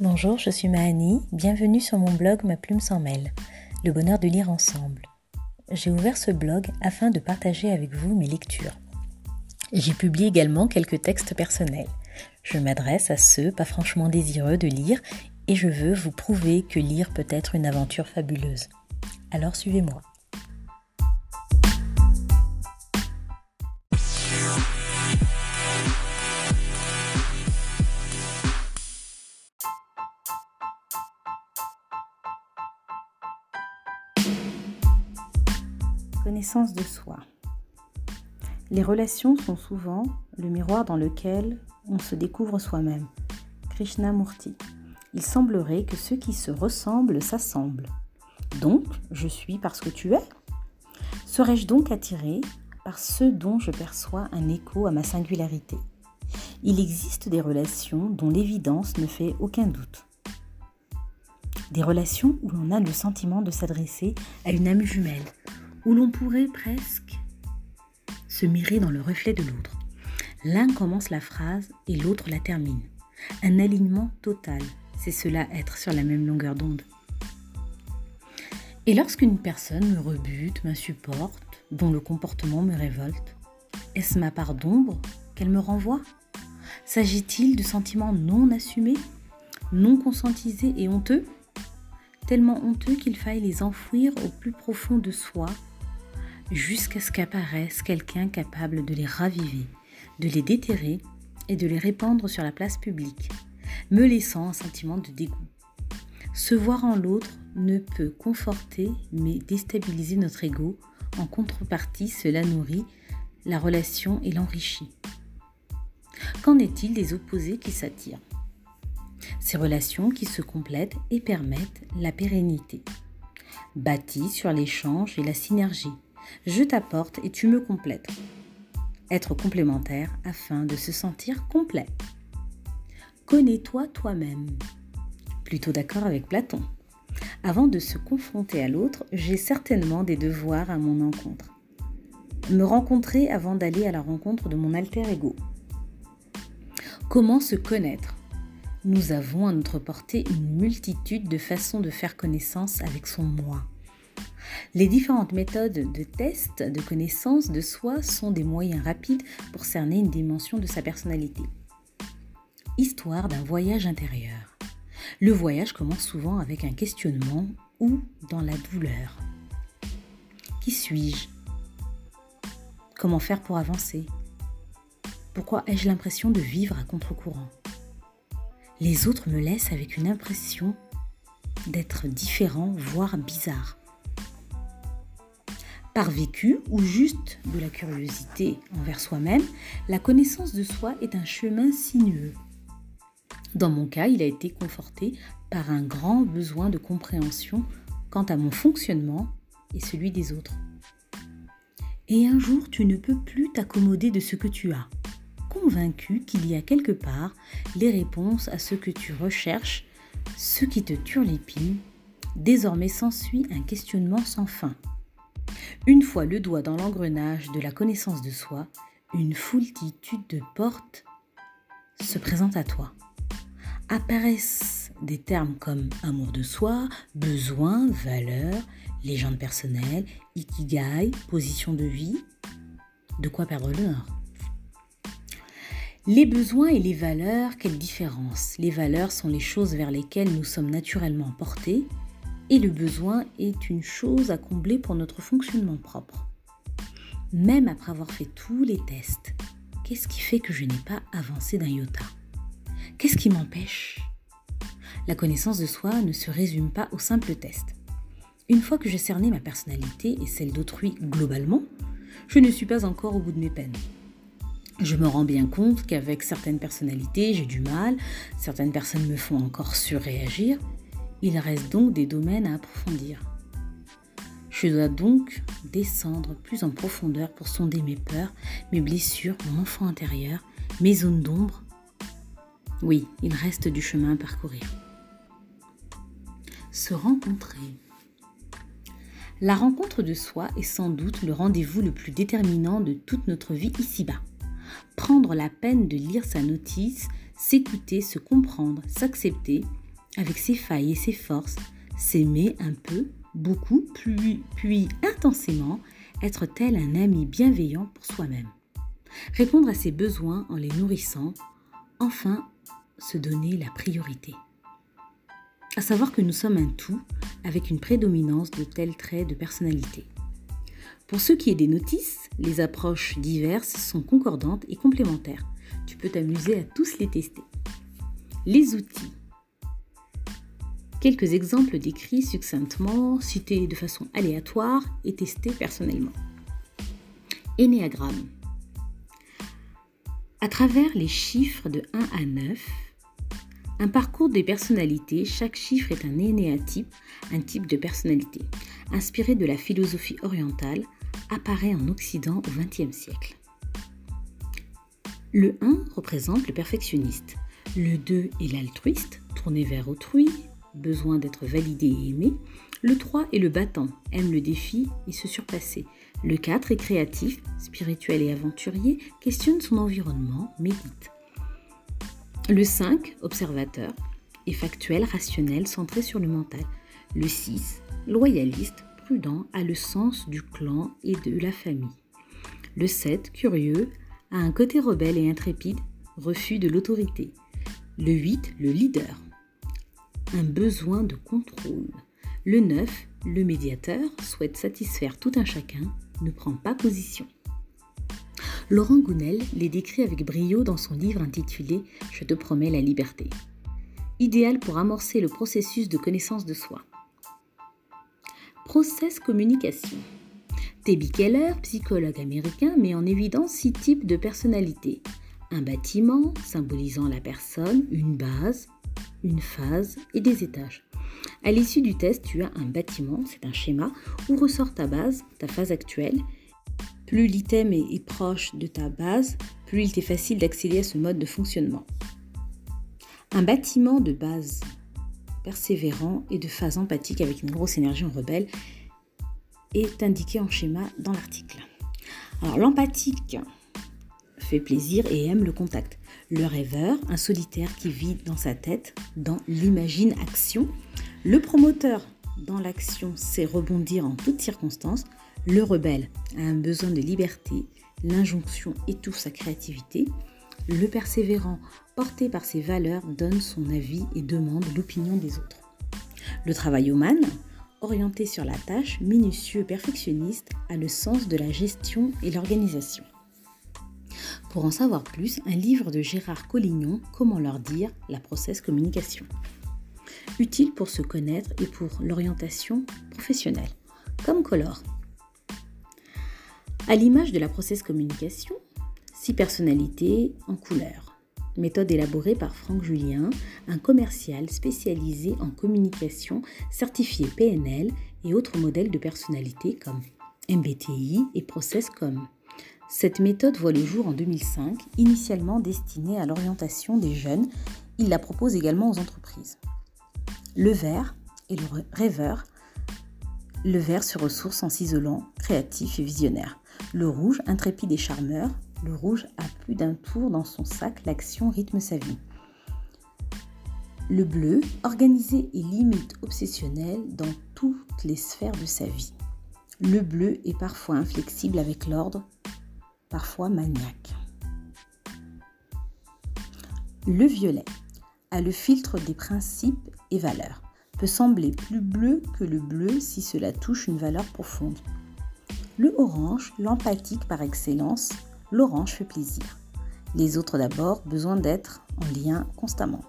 Bonjour, je suis Mahani, bienvenue sur mon blog Ma plume sans mêle, le bonheur de lire ensemble. J'ai ouvert ce blog afin de partager avec vous mes lectures. J'y publie également quelques textes personnels. Je m'adresse à ceux pas franchement désireux de lire et je veux vous prouver que lire peut être une aventure fabuleuse. Alors suivez-moi. Connaissance de soi. Les relations sont souvent le miroir dans lequel on se découvre soi-même. Krishnamurti. Il semblerait que ceux qui se ressemblent s'assemblent. Donc, je suis parce que tu es Serais-je donc attiré par ce dont je perçois un écho à ma singularité? Il existe des relations dont l'évidence ne fait aucun doute. Des relations où l'on a le sentiment de s'adresser à une âme jumelle, où l'on pourrait presque se mirer dans le reflet de l'autre. L'un commence la phrase et l'autre la termine. Un alignement total, c'est cela être sur la même longueur d'onde. Et lorsqu'une personne me rebute, m'insupporte, dont le comportement me révolte, est-ce ma part d'ombre qu'elle me renvoie? S'agit-il de sentiments non assumés, non consentisés et honteux? Tellement honteux qu'il faille les enfouir au plus profond de soi jusqu'à ce qu'apparaisse quelqu'un capable de les raviver, de les déterrer et de les répandre sur la place publique, me laissant un sentiment de dégoût. Se voir en l'autre ne peut conforter mais déstabiliser notre ego. En contrepartie, cela nourrit la relation et l'enrichit. Qu'en est-il des opposés qui s'attirent? Ces relations qui se complètent et permettent la pérennité, bâties sur l'échange et la synergie, je t'apporte et tu me complètes. Être complémentaire afin de se sentir complet. Connais-toi toi-même. Plutôt d'accord avec Platon. Avant de se confronter à l'autre, j'ai certainement des devoirs à mon encontre. Me rencontrer avant d'aller à la rencontre de mon alter ego. Comment se connaître? Nous avons à notre portée une multitude de façons de faire connaissance avec son moi. Les différentes méthodes de test de connaissance de soi sont des moyens rapides pour cerner une dimension de sa personnalité. Histoire d'un voyage intérieur. Le voyage commence souvent avec un questionnement ou dans la douleur. Qui suis-je? Comment faire pour avancer? Pourquoi ai-je l'impression de vivre à contre-courant? Les autres me laissent avec une impression d'être différent, voire bizarre par vécu ou juste de la curiosité envers soi-même, la connaissance de soi est un chemin sinueux. Dans mon cas, il a été conforté par un grand besoin de compréhension quant à mon fonctionnement et celui des autres. Et un jour, tu ne peux plus t'accommoder de ce que tu as, convaincu qu'il y a quelque part les réponses à ce que tu recherches, ce qui te turlépine. Désormais s'ensuit un questionnement sans fin. Une fois le doigt dans l'engrenage de la connaissance de soi, une foultitude de portes se présentent à toi. Apparaissent des termes comme amour de soi, besoin, valeur, légende personnelle, ikigai, position de vie, de quoi perdre nord. Les besoins et les valeurs, quelle différence? Les valeurs sont les choses vers lesquelles nous sommes naturellement portés, et le besoin est une chose à combler pour notre fonctionnement propre. Même après avoir fait tous les tests, qu'est-ce qui fait que je n'ai pas avancé d'un iota? Qu'est-ce qui m'empêche? La connaissance de soi ne se résume pas au simple test. Une fois que j'ai cerné ma personnalité et celle d'autrui globalement, je ne suis pas encore au bout de mes peines. Je me rends bien compte qu'avec certaines personnalités, j'ai du mal, certaines personnes me font encore surréagir, il reste donc des domaines à approfondir. Je dois donc descendre plus en profondeur pour sonder mes peurs, mes blessures, mon enfant intérieur, mes zones d'ombre. Oui, il reste du chemin à parcourir. Se rencontrer. La rencontre de soi est sans doute le rendez-vous le plus déterminant de toute notre vie ici-bas. Prendre la peine de lire sa notice, s'écouter, se comprendre, s'accepter, avec ses failles et ses forces, s'aimer un peu, beaucoup, puis, puis intensément, être tel un ami bienveillant pour soi-même. Répondre à ses besoins en les nourrissant, enfin se donner la priorité. À savoir que nous sommes un tout avec une prédominance de tels traits de personnalité. Pour ce qui est des notices, les approches diverses sont concordantes et complémentaires. Tu peux t'amuser à tous les tester. Les outils. Quelques exemples décrits succinctement, cités de façon aléatoire et testés personnellement. Énéagramme. À travers les chiffres de 1 à 9, un parcours des personnalités, chaque chiffre est un énéatype, un type de personnalité. Inspiré de la philosophie orientale, apparaît en Occident au XXe siècle. Le 1 représente le perfectionniste. Le 2 est l'altruiste, tourné vers autrui, besoin d'être validé et aimé. Le 3 est le battant, aime le défi et se surpasser. Le 4 est créatif, spirituel et aventurier, questionne son environnement, médite. Le 5, observateur, est factuel, rationnel, centré sur le mental. Le 6, loyaliste, prudent, a le sens du clan et de la famille. Le 7, curieux, a un côté rebelle et intrépide, refus de l'autorité. Le 8, le leader, un besoin de contrôle. Le 9, le médiateur, souhaite satisfaire tout un chacun, ne prend pas position. Laurent Gounel les décrit avec brio dans son livre intitulé Je te promets la liberté. Idéal pour amorcer le processus de connaissance de soi. Process communication. Debbie Keller, psychologue américain, met en évidence six types de personnalités. Un bâtiment, symbolisant la personne, une base, une phase et des étages. À l'issue du test, tu as un bâtiment, c'est un schéma, où ressort ta base, ta phase actuelle, plus l'item est, proche de ta base, plus il t'est facile d'accéder à ce mode de fonctionnement. Un bâtiment de base persévérant et de phase empathique avec une grosse énergie en rebelle est indiqué en schéma dans l'article. Alors l'empathique fait plaisir et aime le contact. Le rêveur, un solitaire qui vit dans sa tête, dans l'imagine-action. Le promoteur, dans l'action, sait rebondir en toutes circonstances. Le rebelle a un besoin de liberté, l'injonction étouffe sa créativité. Le persévérant, porté par ses valeurs, donne son avis et demande l'opinion des autres. Le travailloman, orienté sur la tâche, minutieux, perfectionniste, a le sens de la gestion et l'organisation. Pour en savoir plus, un livre de Gérard Collignon, Comment leur dire la process communication. Utile pour se connaître et pour l'orientation professionnelle, comme Color. À l'image de la process communication, six personnalités en couleur. Méthode élaborée par Franck Julien, un commercial spécialisé en communication certifié PNL et autres modèles de personnalité comme MBTI et Processcom. Cette méthode voit le jour en 2005, initialement destinée à l'orientation des jeunes. Il la propose également aux entreprises. Le vert et le rêveur. Le vert se ressource en s'isolant, créatif et visionnaire. Le rouge, intrépide et charmeur, le rouge a plus d'un tour dans son sac, l'action rythme sa vie. Le bleu, organisé et limite obsessionnel dans toutes les sphères de sa vie. Le bleu est parfois inflexible avec l'ordre, Le violet a le filtre des principes et valeurs. Peut sembler plus bleu que le bleu si cela touche une valeur profonde. Le orange, l'empathique par excellence, l'orange fait plaisir. Les autres d'abord, besoin d'être en lien constamment.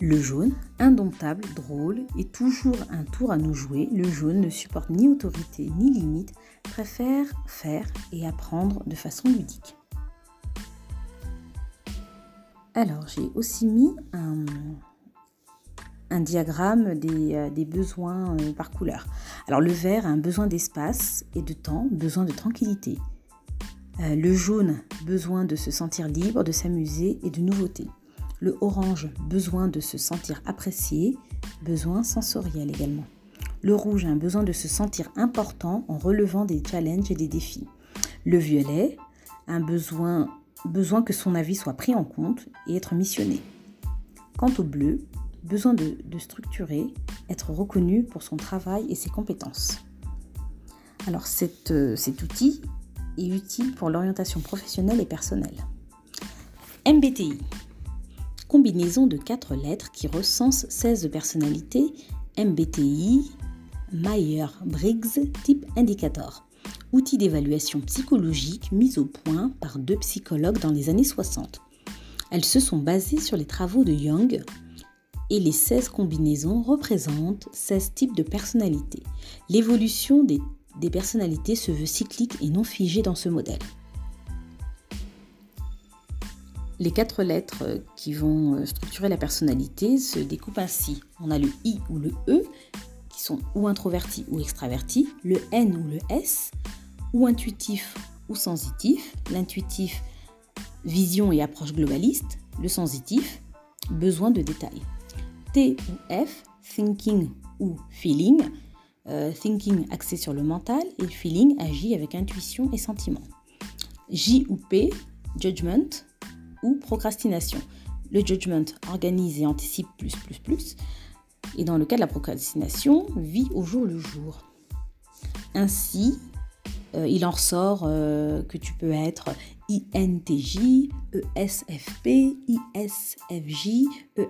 Le jaune, indomptable, drôle et toujours un tour à nous jouer, le jaune ne supporte ni autorité ni limite, préfère faire et apprendre de façon ludique. Alors j'ai aussi mis un, diagramme des, euh, besoins euh, par couleur. Alors le vert a un besoin d'espace et de temps, besoin de tranquillité. Euh, le jaune, besoin de se sentir libre, de s'amuser et de nouveautés. Le orange, besoin de se sentir apprécié, besoin sensoriel également. Le rouge un besoin de se sentir important en relevant des challenges et des défis. Le violet un besoin, besoin que son avis soit pris en compte et être missionné. Quant au bleu, besoin de, structurer, être reconnu pour son travail et ses compétences. Alors euh, cet outil est utile pour l'orientation professionnelle et personnelle. MBTI, combinaison de quatre lettres qui recense 16 personnalités, MBTI, Meyer-Briggs Type Indicator, outil d'évaluation psychologique mis au point par deux psychologues dans les années 60. Elles se sont basées sur les travaux de Young et les 16 combinaisons représentent 16 types de personnalités. L'évolution des, des personnalités se veut cyclique et non figée dans ce modèle. Les quatre lettres qui vont euh, structurer la personnalité se découpent ainsi. On a le I ou le E, qui sont ou introvertis ou extravertis, le N ou le S, ou intuitif ou sensitif, l'intuitif vision et approche globaliste, le sensitif besoin de détails. T ou F, thinking ou feeling, euh, thinking axé sur le mental et feeling agit avec intuition et sentiment. J ou P, judgment procrastination. Le judgment organise et anticipe plus plus plus. Et dans le cas de la procrastination, vit au jour le jour. Ainsi, euh, il en ressort euh, que tu peux être INTJ, ESFP, ISFJ,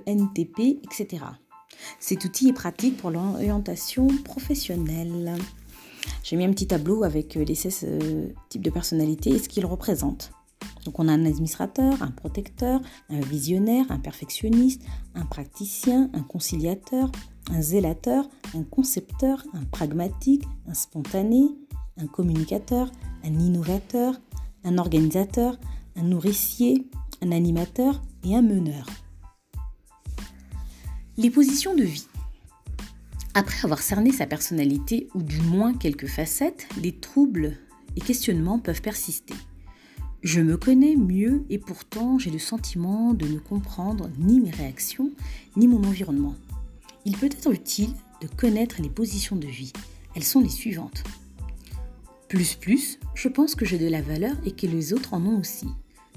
ENTP, etc. Cet outil est pratique pour l'orientation professionnelle. J'ai mis un petit tableau avec les 16 euh, types de personnalités et ce qu'ils représentent. Donc on a un administrateur, un protecteur, un visionnaire, un perfectionniste, un praticien, un conciliateur, un zélateur, un concepteur, un pragmatique, un spontané, un communicateur, un innovateur, un organisateur, un nourricier, un animateur et un meneur. Les positions de vie. Après avoir cerné sa personnalité ou du moins quelques facettes, les troubles et questionnements peuvent persister. Je me connais mieux et pourtant j'ai le sentiment de ne comprendre ni mes réactions ni mon environnement. Il peut être utile de connaître les positions de vie. Elles sont les suivantes. Plus plus, je pense que j'ai de la valeur et que les autres en ont aussi.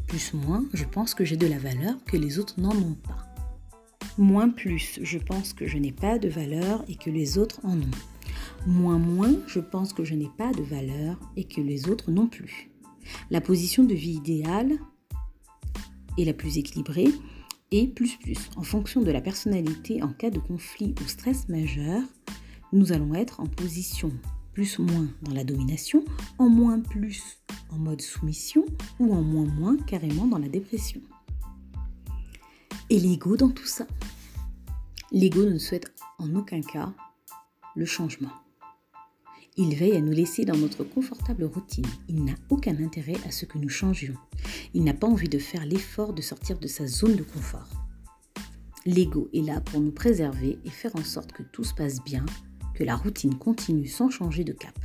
Plus moins, je pense que j'ai de la valeur que les autres n'en ont pas. Moins plus, je pense que je n'ai pas de valeur et que les autres en ont. Moins moins, je pense que je n'ai pas de valeur et que les autres non plus. La position de vie idéale est la plus équilibrée et plus plus. En fonction de la personnalité en cas de conflit ou stress majeur, nous allons être en position plus moins dans la domination, en moins plus en mode soumission ou en moins moins carrément dans la dépression. Et l'ego dans tout ça? L'ego ne souhaite en aucun cas le changement. Il veille à nous laisser dans notre confortable routine. Il n'a aucun intérêt à ce que nous changions. Il n'a pas envie de faire l'effort de sortir de sa zone de confort. L'ego est là pour nous préserver et faire en sorte que tout se passe bien que la routine continue sans changer de cap.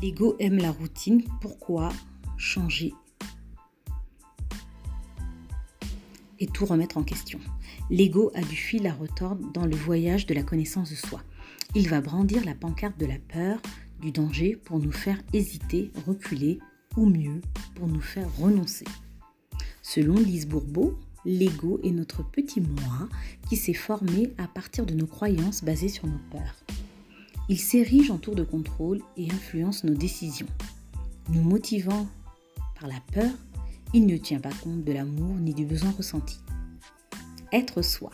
L'ego aime la routine, pourquoi changer? Et tout remettre en question L'ego a du fil à retordre dans le voyage de la connaissance de soi. Il va brandir la pancarte de la peur, du danger pour nous faire hésiter, reculer ou mieux pour nous faire renoncer. Selon Lise Bourbeau, l'ego est notre petit moi qui s'est formé à partir de nos croyances basées sur nos peurs. Il s'érige en tour de contrôle et influence nos décisions. Nous motivant par la peur, il ne tient pas compte de l'amour ni du besoin ressenti. Être soi.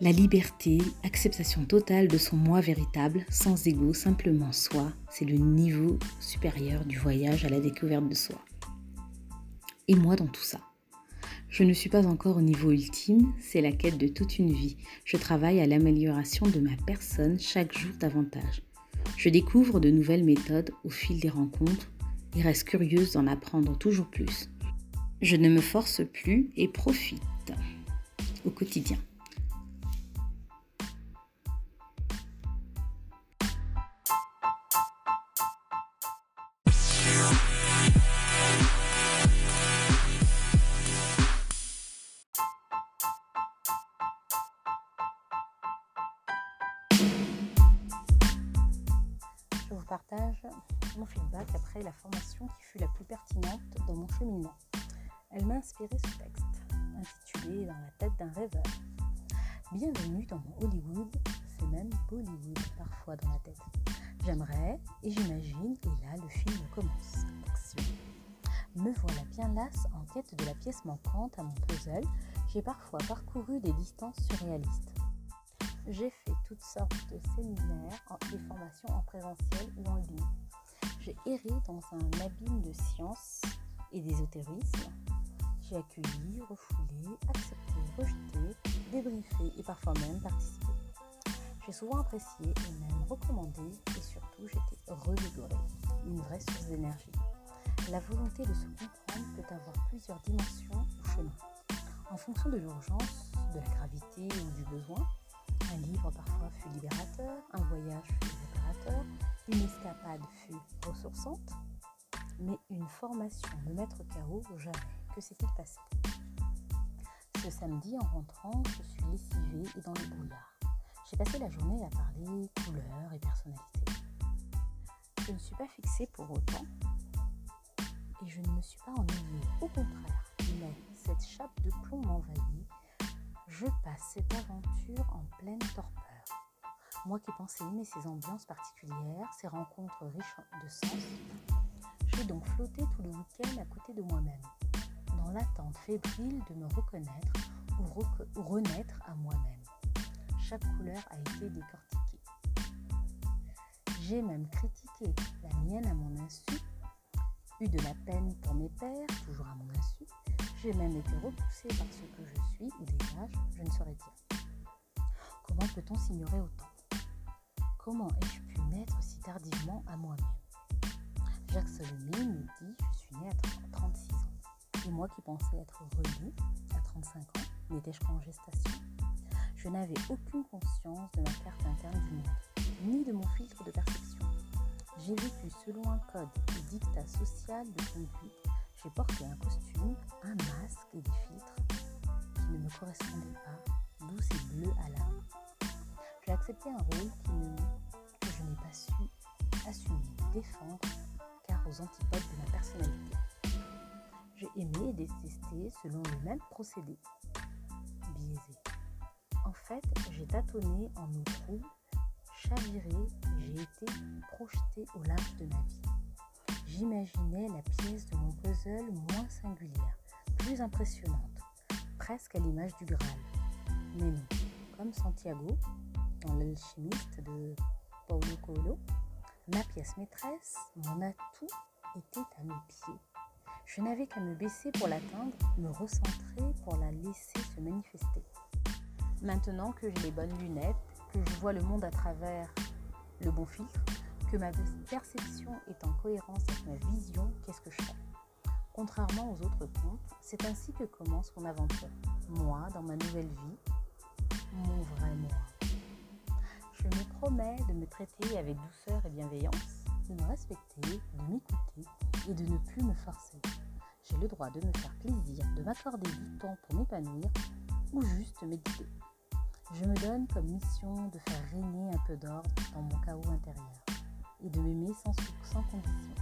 La liberté, acceptation totale de son moi véritable, sans ego, simplement soi, c'est le niveau supérieur du voyage à la découverte de soi. Et moi dans tout ça je ne suis pas encore au niveau ultime, c'est la quête de toute une vie. Je travaille à l'amélioration de ma personne chaque jour davantage. Je découvre de nouvelles méthodes au fil des rencontres et reste curieuse d'en apprendre toujours plus. Je ne me force plus et profite au quotidien. Partage mon feedback après la formation qui fut la plus pertinente dans mon cheminement. Elle m'a inspiré ce texte, intitulé Dans la tête d'un rêveur. Bienvenue dans mon Hollywood, c'est même Bollywood parfois dans la tête. J'aimerais et j'imagine, et là le film commence. Action. Me voilà bien lasse en quête de la pièce manquante à mon puzzle. J'ai parfois parcouru des distances surréalistes. J'ai fait toutes sortes de séminaires et formations en présentiel ou en ligne. J'ai erré dans un abîme de sciences et d'ésotérisme. J'ai accueilli, refoulé, accepté, rejeté, débriefé et parfois même participé. J'ai souvent apprécié et même recommandé et surtout j'étais revigorée, une vraie source d'énergie. La volonté de se comprendre peut avoir plusieurs dimensions ou chemins. En fonction de l'urgence, de la gravité ou du besoin, un livre parfois fut libérateur, un voyage fut libérateur, une escapade fut ressourçante, mais une formation me mettre KO, jamais. Que s'est-il passé? Ce samedi, en rentrant, je suis lessivée et dans le brouillard. J'ai passé la journée à parler couleurs et personnalité. Je ne suis pas fixée pour autant et je ne me suis pas ennuyée. Au contraire, mais cette chape de plomb m'envahit. Je passe cette aventure en pleine torpeur. Moi qui pensais aimer ces ambiances particulières, ces rencontres riches de sens, j'ai donc flotté tout le week-end à côté de moi-même, dans l'attente fébrile de me reconnaître ou, renaître à moi-même. Chaque couleur a été décortiquée. J'ai même critiqué la mienne à mon insu, eu de la peine pour mes pères, toujours à mon insu. J'ai même été repoussée par ce que je suis ou dégage, je ne saurais dire. Comment peut-on s'ignorer autant? Comment ai-je pu naître si tardivement à moi-même? Jacques Solomé me dit Je suis né à 36 ans. Et moi qui pensais être rené à 35 ans, n'étais-je qu'en gestation? Je n'avais aucune conscience de ma carte interne du monde, ni de mon filtre de perception. J'ai vécu selon un code et dictat social de conduite. J'ai porté un costume, un masque et des filtres qui ne me correspondaient pas, doux et bleus à l'âme. J'ai accepté un rôle que je n'ai pas su assumer, défendre, car aux antipodes de ma personnalité. J'ai aimé et détesté selon le même procédé, biaisé. En fait, j'ai tâtonné en eau trouble, chaviré, j'ai été projeté au large de ma vie. J'imaginais la pièce de mon puzzle moins singulière, plus impressionnante, presque à l'image du Graal. Mais non, comme Santiago, dans L'alchimiste de Paulo Coelho, ma pièce maîtresse, mon atout, était à mes pieds. Je n'avais qu'à me baisser pour l'atteindre, me recentrer pour la laisser se manifester. Maintenant que j'ai les bonnes lunettes, que je vois le monde à travers le bon filtre, que ma perception est en cohérence avec ma vision, qu'est-ce que je fais? Contrairement aux autres contes, c'est ainsi que commence mon aventure. Moi, dans ma nouvelle vie, mon vrai moi. Je me promets de me traiter avec douceur et bienveillance, de me respecter, de m'écouter et de ne plus me forcer. J'ai le droit de me faire plaisir, de m'accorder du temps pour m'épanouir ou juste méditer. Je me donne comme mission de faire régner un peu d'ordre dans mon chaos intérieur et de m'aimer sans, sans condition.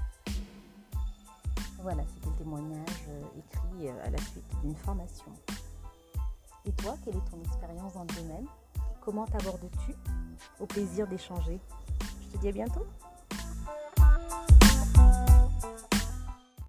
Voilà, c'était le témoignage euh, écrit euh, à la suite d'une formation. Et toi, quelle est ton expérience dans le domaine? Comment t'abordes-tu? Au plaisir d'échanger. Je te dis à bientôt